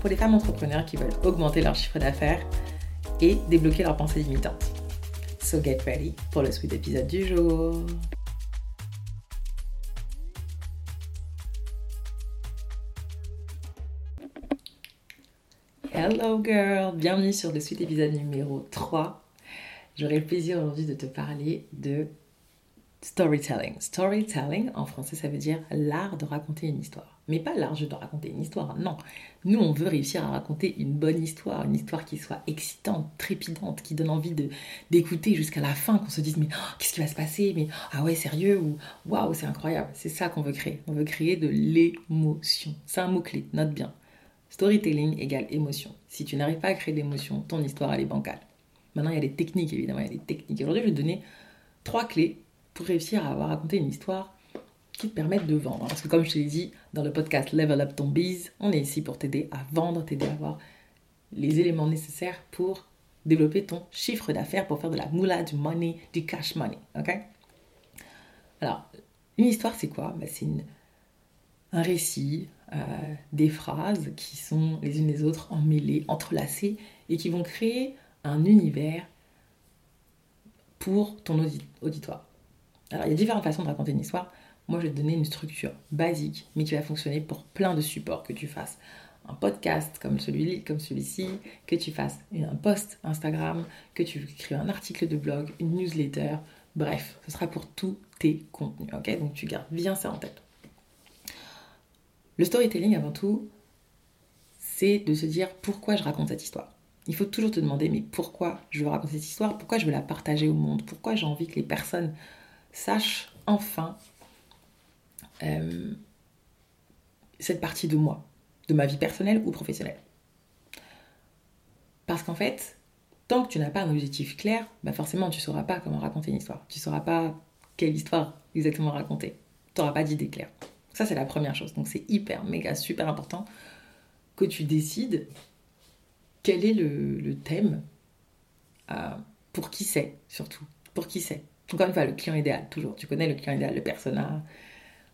pour les femmes entrepreneurs qui veulent augmenter leur chiffre d'affaires et débloquer leurs pensées limitantes. So get ready pour le sweet épisode du jour. Hello girl, bienvenue sur le suite épisode numéro 3. J'aurai le plaisir aujourd'hui de te parler de storytelling. Storytelling, en français, ça veut dire l'art de raconter une histoire. Mais pas l'art de raconter une histoire, non. Nous, on veut réussir à raconter une bonne histoire, une histoire qui soit excitante, trépidante, qui donne envie d'écouter jusqu'à la fin, qu'on se dise mais oh, qu'est-ce qui va se passer Mais ah ouais, sérieux ou waouh, c'est incroyable. C'est ça qu'on veut créer. On veut créer de l'émotion. C'est un mot-clé, note bien. Storytelling égale émotion. Si tu n'arrives pas à créer d'émotion, ton histoire elle est bancale. Maintenant, il y a des techniques, évidemment, il y a des techniques. Aujourd'hui, je vais te donner trois clés pour réussir à avoir raconté une histoire qui te permette de vendre. Parce que comme je te l'ai dit dans le podcast Level Up Ton Biz, on est ici pour t'aider à vendre, t'aider à avoir les éléments nécessaires pour développer ton chiffre d'affaires, pour faire de la moula, du money, du cash money. Alors, une histoire, c'est quoi? Ben, C'est un récit, euh, des phrases qui sont les unes les autres emmêlées, entrelacées, et qui vont créer un univers pour ton auditoire. Alors, il y a différentes façons de raconter une histoire. Moi, je vais te donner une structure basique, mais qui va fonctionner pour plein de supports que tu fasses. Un podcast comme celui comme celui-ci, que tu fasses un post Instagram, que tu écrives un article de blog, une newsletter, bref, ce sera pour tous tes contenus, ok? Donc tu gardes bien ça en tête. Le storytelling, avant tout, c'est de se dire pourquoi je raconte cette histoire. Il faut toujours te demander, mais pourquoi je veux raconter cette histoire? Pourquoi je veux la partager au monde? Pourquoi j'ai envie que les personnes sache enfin euh, cette partie de moi, de ma vie personnelle ou professionnelle. Parce qu'en fait, tant que tu n'as pas un objectif clair, bah forcément tu ne sauras pas comment raconter une histoire. Tu ne sauras pas quelle histoire exactement raconter. Tu n'auras pas d'idée claire. Ça, c'est la première chose. Donc c'est hyper, méga, super important que tu décides quel est le, thème, euh, pour qui c'est surtout. Pour qui c'est. Encore une fois, le client idéal, toujours. Tu connais le client idéal, le persona.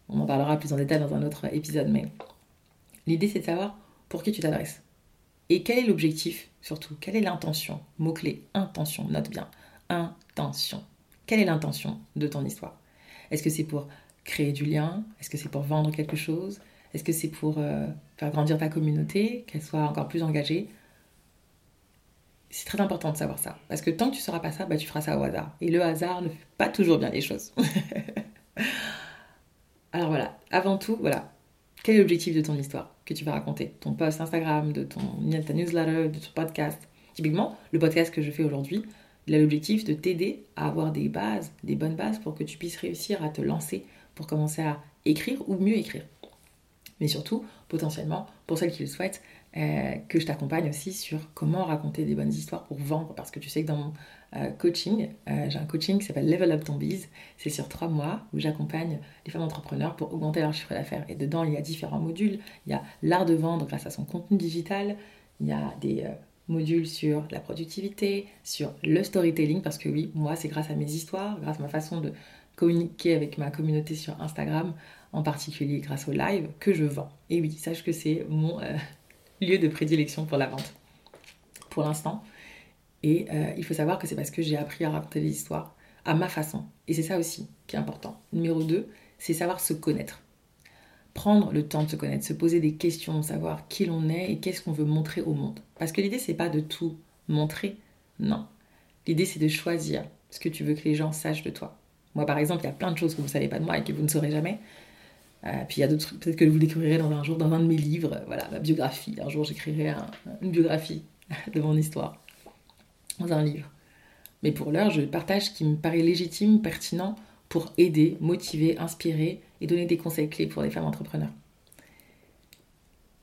On en parlera plus en détail dans un autre épisode, mais l'idée c'est de savoir pour qui tu t'adresses. Et quel est l'objectif surtout? Quelle est l'intention? Mot-clé, intention, note bien. Intention. Quelle est l'intention de ton histoire? Est-ce que c'est pour créer du lien? Est-ce que c'est pour vendre quelque chose? Est-ce que c'est pour euh, faire grandir ta communauté, qu'elle soit encore plus engagée? C'est très important de savoir ça. Parce que tant que tu ne sauras pas ça, bah, tu feras ça au hasard. Et le hasard ne fait pas toujours bien les choses. Alors voilà, avant tout, voilà. Quel est l'objectif de ton histoire que tu vas raconter? Ton post Instagram, de ton, newsletter, de ton podcast Typiquement, le podcast que je fais aujourd'hui, il a l'objectif de t'aider à avoir des bases, des bonnes bases pour que tu puisses réussir à te lancer, pour commencer à écrire ou mieux écrire. Mais surtout, potentiellement, pour celles qui le souhaitent, euh, que je t'accompagne aussi sur comment raconter des bonnes histoires pour vendre. Parce que tu sais que dans mon euh, coaching, euh, j'ai un coaching qui s'appelle Level Up Ton Biz. C'est sur trois mois où j'accompagne les femmes entrepreneurs pour augmenter leur chiffre d'affaires. Et dedans, il y a différents modules. Il y a l'art de vendre grâce à son contenu digital. Il y a des modules sur la productivité, sur le storytelling. Parce que oui, moi, c'est grâce à mes histoires, grâce à ma façon de communiquer avec ma communauté sur Instagram, en particulier grâce au live, que je vends. Et oui, sache que c'est mon lieu de prédilection pour la vente, pour l'instant. Et euh, il faut savoir que c'est parce que j'ai appris à raconter des histoires à ma façon. Et c'est ça aussi qui est important. Numéro 2, c'est savoir se connaître. Prendre le temps de se connaître, se poser des questions, savoir qui l'on est et qu'est-ce qu'on veut montrer au monde. Parce que l'idée, c'est pas de tout montrer, non. L'idée, c'est de choisir ce que tu veux que les gens sachent de toi. Moi, par exemple, il y a plein de choses que vous ne savez pas de moi et que vous ne saurez jamais. Euh, puis il y a d'autres trucs, peut-être que vous découvrirez dans un jour dans un de mes livres, voilà, ma biographie. Un jour j'écrirai une biographie de mon histoire dans un livre. Mais pour l'heure, je partage ce qui me paraît légitime, pertinent pour aider, motiver, inspirer et donner des conseils clés pour les femmes entrepreneurs.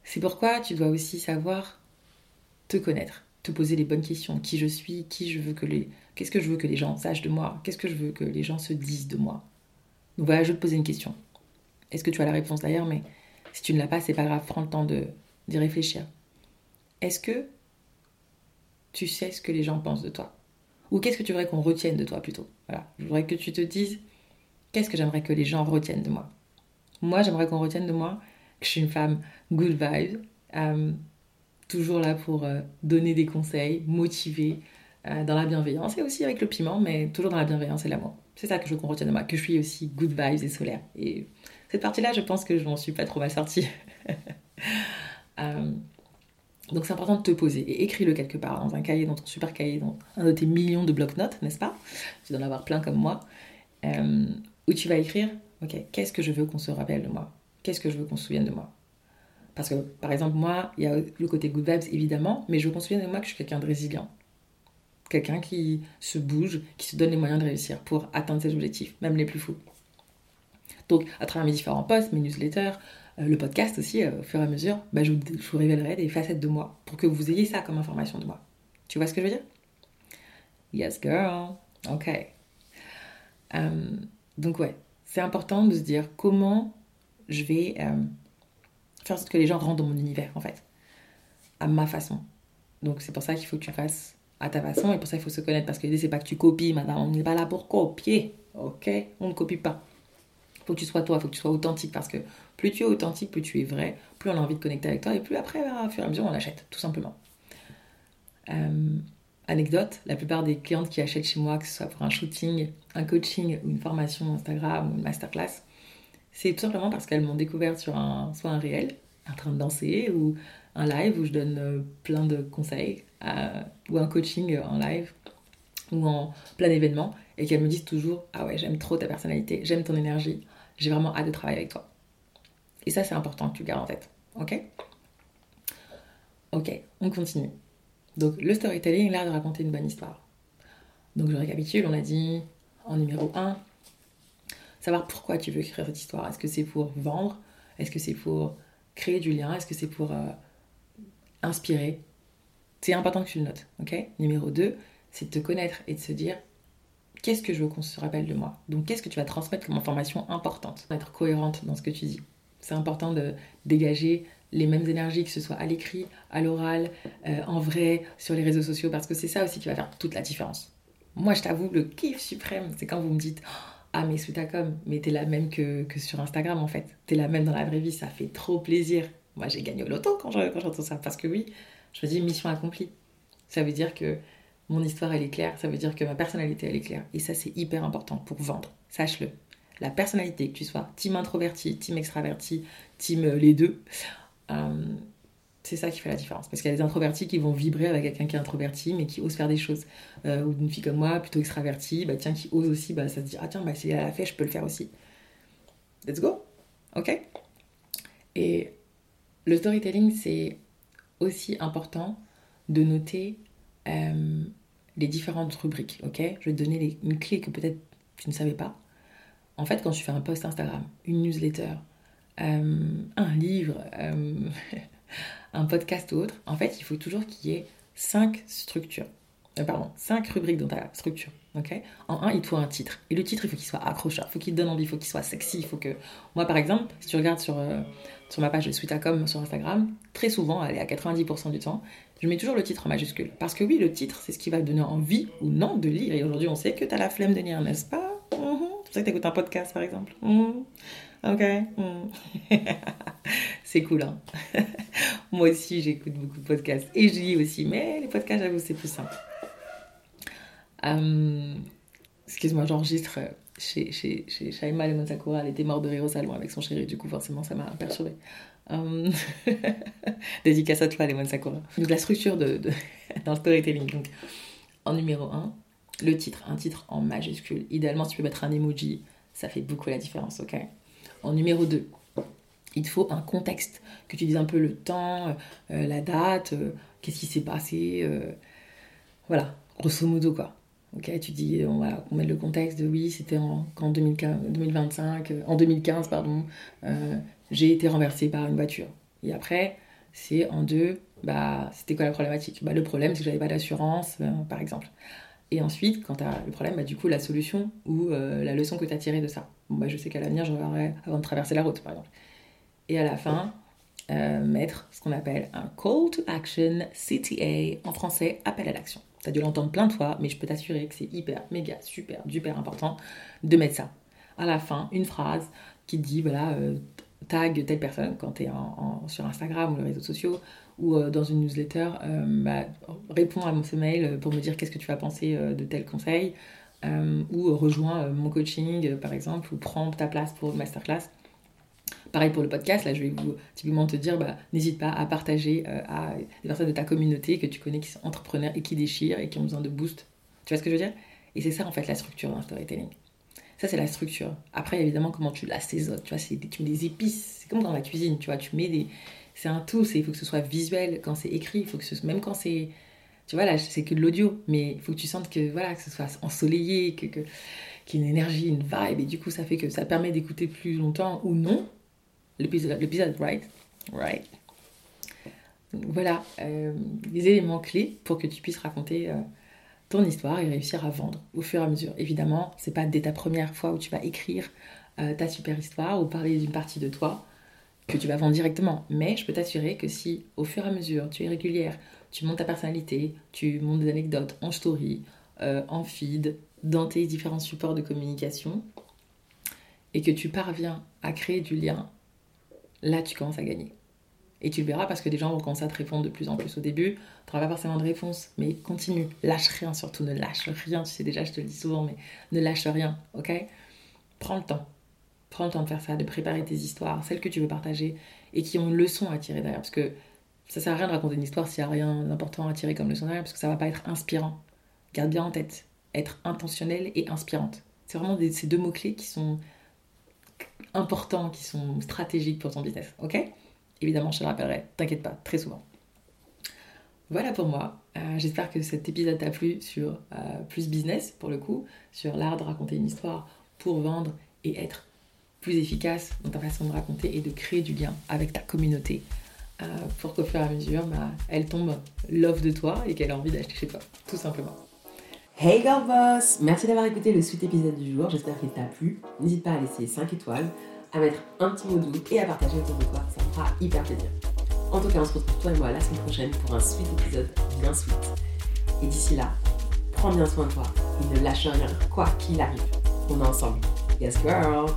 C'est pourquoi tu dois aussi savoir te connaître. te poser les bonnes questions. Qui je suis, qui je veux que les... Qu'est-ce que je veux que les gens sachent de moi Qu'est-ce que je veux que les gens se disent de moi Donc voilà, je vais te poser une question. Est-ce que tu as la réponse d'ailleurs Mais si tu ne l'as pas, c'est pas grave, prends le temps d'y réfléchir. Est-ce que tu sais ce que les gens pensent de toi? Ou qu'est-ce que tu voudrais qu'on retienne de toi plutôt? Voilà, je voudrais que tu te dises qu'est-ce que j'aimerais que les gens retiennent de moi? Moi, j'aimerais qu'on retienne de moi que je suis une femme good vibe, euh, toujours là pour euh, donner des conseils, motiver, euh, dans la bienveillance et aussi avec le piment, mais toujours dans la bienveillance et l'amour. C'est ça que je veux qu'on retienne de moi, que je suis aussi good vibes et solaire. Cette partie-là, je pense que je m'en suis pas trop mal sortie. Donc c'est important de te poser et écris-le quelque part dans un cahier, dans ton super cahier, dans un de tes millions de blocs-notes, n'est-ce pas? Tu dois en avoir plein comme moi. Euh, où tu vas écrire, ok, qu'est-ce que je veux qu'on se rappelle de moi? Qu'est-ce que je veux qu'on se souvienne de moi? Parce que par exemple, moi, il y a le côté good vibes évidemment, mais je veux qu'on se souvienne de moi que je suis quelqu'un de résilient. Quelqu'un qui se bouge, qui se donne les moyens de réussir pour atteindre ses objectifs, même les plus fous. Donc, à travers mes différents posts, mes newsletters, euh, le podcast aussi, euh, au fur et à mesure, bah, je, vous, révélerai des facettes de moi pour que vous ayez ça comme information de moi. Tu vois ce que je veux dire? Yes, girl. Ok. Euh, donc, ouais, c'est important de se dire comment je vais faire sorte que les gens rentrent dans mon univers, en fait, à ma façon. Donc, c'est pour ça qu'il faut que tu fasses à ta façon et pour ça il faut se connaître parce que l'idée c'est pas que tu copies, madame, on n'est pas là pour copier, ok? On ne copie pas faut que tu sois toi, faut que tu sois authentique parce que plus tu es authentique, plus tu es vrai, plus on a envie de connecter avec toi et plus après, à fur et à mesure, on achète, tout simplement. Euh, anecdote, la plupart des clientes qui achètent chez moi, que ce soit pour un shooting, un coaching ou une formation Instagram ou une masterclass, c'est tout simplement parce qu'elles m'ont découvert sur un, soit un réel, en train de danser, ou un live où je donne euh, plein de conseils, euh, ou un coaching en live, ou en plein événement, et qu'elles me disent toujours Ah ouais, j'aime trop ta personnalité, j'aime ton énergie, j'ai vraiment hâte de travailler avec toi. Et ça, c'est important que tu gardes en tête. Ok? Ok, on continue. Donc, le storytelling, l'art de raconter une bonne histoire. Donc, je récapitule, on a dit en numéro 1, savoir pourquoi tu veux écrire cette histoire. Est-ce que c'est pour vendre? Est-ce que c'est pour créer du lien? Est-ce que c'est pour euh, inspirer? C'est important que tu le notes. Ok? Numéro 2, c'est de te connaître et de se dire qu'est-ce que je veux qu'on se rappelle de moi Donc, qu'est-ce que tu vas transmettre comme information importante Être cohérente dans ce que tu dis. C'est important de dégager les mêmes énergies, que ce soit à l'écrit, à l'oral, euh, en vrai, sur les réseaux sociaux, parce que c'est ça aussi qui va faire toute la différence. Moi, je t'avoue, le kiff suprême, c'est quand vous me dites Ah, mais Soutacom, mais t'es la même que, que, sur Instagram en fait. T'es la même dans la vraie vie, ça fait trop plaisir. Moi, j'ai gagné au loto quand j'entends ça, parce que oui, je me dis mission accomplie. Ça veut dire que mon histoire, elle est claire. Ça veut dire que ma personnalité, elle est claire. Et ça, c'est hyper important pour vendre. Sache-le. La personnalité, que tu sois team introverti, team extraverti, team euh, les deux, euh, c'est ça qui fait la différence. Parce qu'il y a des introvertis qui vont vibrer avec quelqu'un qui est introverti, mais qui ose faire des choses. Euh, ou une fille comme moi, plutôt extravertie, bah tiens, qui ose aussi, bah ça se dit, ah tiens, bah si elle a fait, je peux le faire aussi. Let's go Ok? Et le storytelling, c'est aussi important de noter euh, les différentes rubriques, ok? Je vais te donner une clé que peut-être tu ne savais pas. En fait, quand tu fais un post Instagram, une newsletter, euh, un livre, euh, un podcast ou autre, en fait, il faut toujours qu'il y ait cinq structures. pardon, cinq rubriques dans ta structure. ok? En un, il te faut un titre. Et le titre, il faut qu'il soit accrocheur, il faut qu'il te donne envie, il faut qu'il soit sexy, il faut que... Moi, par exemple, si tu regardes sur, sur ma page de Sweetacom sur Instagram, très souvent, elle est à 90% du temps, je mets toujours le titre en majuscule. Parce que oui, le titre, c'est ce qui va te donner envie ou non de lire. Et aujourd'hui, on sait que tu as la flemme de lire, n'est-ce pas? Mhm. C'est pour ça que tu écoutes un podcast, par exemple. Mhm. Ok mhm. C'est cool, hein Moi aussi, j'écoute beaucoup de podcasts. Et je lis aussi. Mais les podcasts, j'avoue, c'est plus simple. Euh, excuse-moi, j'enregistre chez, chez, chez Shaima Lemon Sakura. Elle était morte de rire au salon avec son chéri. Du coup, forcément, ça m'a perturbée. Euh, dédicace à toi, Lemon Sakura. Donc, la structure de, dans le storytelling. Donc, en numéro 1, le titre. Un titre en majuscule. Idéalement, tu peux mettre un emoji. Ça fait beaucoup la différence, ok? En numéro 2, il te faut un contexte. Que tu dises un peu le temps, euh, la date, euh, qu'est-ce qui s'est passé. voilà, grosso modo, quoi. Ok, tu dis, on va on met le contexte de oui, c'était en, en 2025, en 2015, pardon, j'ai été renversée par une voiture. Et après, c'est en deux, Bah, c'était quoi la problématique? Bah, Le problème, c'est que j'avais pas d'assurance, euh, par exemple. Et ensuite, quand tu as le problème, bah, du coup, la solution ou euh, la leçon que tu as tirée de ça. Bon, bah, je sais qu'à l'avenir, je regarderai avant de traverser la route, par exemple. Et à la fin, euh, mettre ce qu'on appelle un Call to Action, CTA, en français, appel à l'action. Tu as dû l'entendre plein de fois, mais je peux t'assurer que c'est hyper, méga, super, duper important de mettre ça. À la fin, une phrase qui dit, voilà, tag telle personne quand tu es sur Instagram ou les réseaux sociaux ou euh, dans une newsletter, euh, bah, réponds à mon mail pour me dire qu'est-ce que tu vas penser euh, de tel conseil ou rejoins mon coaching par exemple ou prends ta place pour une masterclass. Pareil pour le podcast, là je vais vous typiquement te dire, bah, n'hésite pas à partager à des personnes de ta communauté que tu connais qui sont entrepreneurs et qui déchirent et qui ont besoin de boost. Tu vois ce que je veux dire? Et c'est ça en fait la structure d'un storytelling. Ça, c'est la structure. Après, évidemment, comment tu l'assaisonnes, tu vois, c'est, tu mets des épices. C'est comme dans la cuisine, tu vois, tu mets des... C'est un tout, il faut que ce soit visuel quand c'est écrit, il faut que ce... même quand c'est... Tu vois, là, c'est que de l'audio, mais il faut que tu sentes que, voilà, que ce soit ensoleillé, que, que, qu'il y ait une énergie, une vibe, et du coup, ça fait que ça permet d'écouter plus longtemps ou non l'épisode, right? Right. voilà, euh, les éléments clés pour que tu puisses raconter... Euh, ton histoire et réussir à vendre au fur et à mesure. Évidemment, c'est pas dès ta première fois où tu vas écrire euh, ta super histoire ou parler d'une partie de toi que tu vas vendre directement. Mais je peux t'assurer que si au fur et à mesure tu es régulière, tu montes ta personnalité, tu montes des anecdotes en story, euh, en feed, dans tes différents supports de communication, et que tu parviens à créer du lien, là tu commences à gagner. Et tu le verras parce que des gens vont commencer à te répondre de plus en plus au début. Tu n'auras pas forcément de réponse, mais continue. Lâche rien, surtout ne lâche rien. Tu sais déjà, je te le dis souvent, mais ne lâche rien, ok? Prends le temps. Prends le temps de faire ça, de préparer tes histoires, celles que tu veux partager et qui ont une leçon à tirer derrière. Parce que ça sert à rien de raconter une histoire s'il n'y a rien d'important à tirer comme leçon derrière, parce que ça va pas être inspirant. Garde bien en tête, être intentionnelle et inspirante. C'est vraiment ces deux mots-clés qui sont importants, qui sont stratégiques pour ton business, ok? Évidemment, je te le rappellerai, t'inquiète pas, très souvent. Voilà pour moi. Euh, j'espère que cet épisode t'a plu sur euh, plus business, pour le coup, sur l'art de raconter une histoire pour vendre et être plus efficace dans ta façon de raconter et de créer du lien avec ta communauté euh, pour qu'au fur et à mesure, bah, elle tombe l'offre de toi et qu'elle a envie d'acheter chez toi, tout simplement. Hey girl boss Merci d'avoir écouté le suite épisode du jour, j'espère qu'il t'a plu. N'hésite pas à laisser 5 étoiles à mettre un petit mot doux et à partager autour de toi. Ça me fera hyper plaisir. En tout cas, on se retrouve toi et moi la semaine prochaine pour un suite épisode bien sweet. Et d'ici là, prends bien soin de toi et ne lâche rien, quoi qu'il arrive. On est ensemble. Yes, girl!